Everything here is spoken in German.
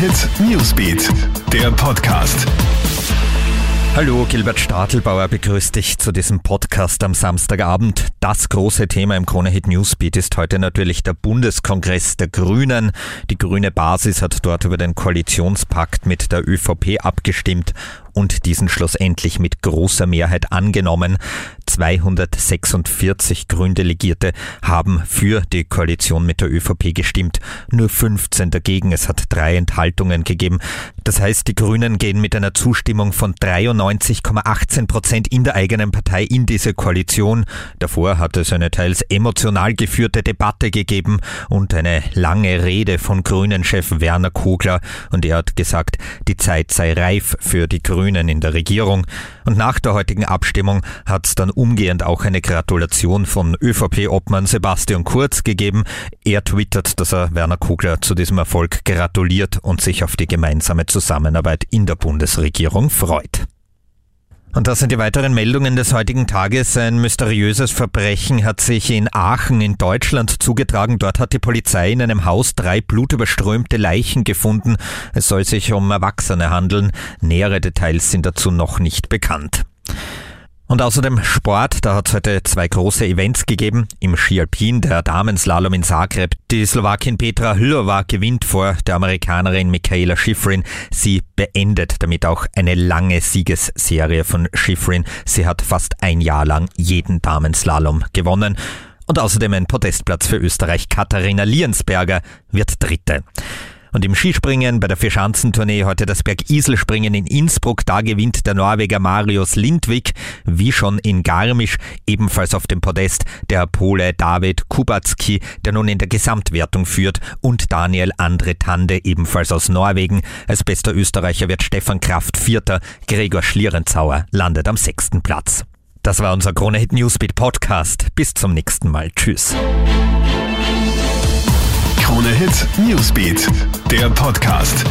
Hit Newsbeat, der Podcast. Hallo, Gilbert Stadelbauer begrüßt dich zu diesem Podcast am Samstagabend. Das große Thema im Kronehit Newsbeat ist heute natürlich der Bundeskongress der Grünen. Die grüne Basis hat dort über den Koalitionspakt mit der ÖVP abgestimmt und diesen schlussendlich mit großer Mehrheit angenommen. 246 Gründelegierte haben für die Koalition mit der ÖVP gestimmt, nur 15 dagegen. Es hat drei Enthaltungen gegeben. Das heißt, die Grünen gehen mit einer Zustimmung von 93,18 Prozent in der eigenen Partei in diese Koalition. Davor hat es eine teils emotional geführte Debatte gegeben und eine lange Rede von Grünen-Chef Werner Kogler. Und er hat gesagt, die Zeit sei reif für die Grünen in der Regierung. Und nach der heutigen Abstimmung hat es dann umgehend auch eine Gratulation von ÖVP-Obmann Sebastian Kurz gegeben. Er twittert, dass er Werner Kugler zu diesem Erfolg gratuliert und sich auf die gemeinsame Zusammenarbeit in der Bundesregierung freut. Und das sind die weiteren Meldungen des heutigen Tages. Ein mysteriöses Verbrechen hat sich in Aachen in Deutschland zugetragen. Dort hat die Polizei in einem Haus drei blutüberströmte Leichen gefunden. Es soll sich um Erwachsene handeln. Nähere Details sind dazu noch nicht bekannt. Und außerdem Sport, da hat es heute zwei große Events gegeben. Im Ski Alpin, der Damenslalom in Zagreb. Die Slowakin Petra Hylova gewinnt vor der Amerikanerin Michaela Schifrin. Sie beendet damit auch eine lange Siegesserie von Schifrin. Sie hat fast ein Jahr lang jeden Damenslalom gewonnen. Und außerdem ein Podestplatz für Österreich. Katharina Liensberger wird Dritte. Und im Skispringen bei der Vierschanzentournee heute das Bergiselspringen in Innsbruck. Da gewinnt der Norweger Marius Lindvik, wie schon in Garmisch, ebenfalls auf dem Podest der Pole David Kubacki, der nun in der Gesamtwertung führt, und Daniel Andre Tande, ebenfalls aus Norwegen. Als bester Österreicher wird Stefan Kraft Vierter, Gregor Schlierenzauer landet am sechsten Platz. Das war unser Krone Hit Newsbeat Podcast. Bis zum nächsten Mal. Tschüss. Krone Hit Newsbeat, der Podcast.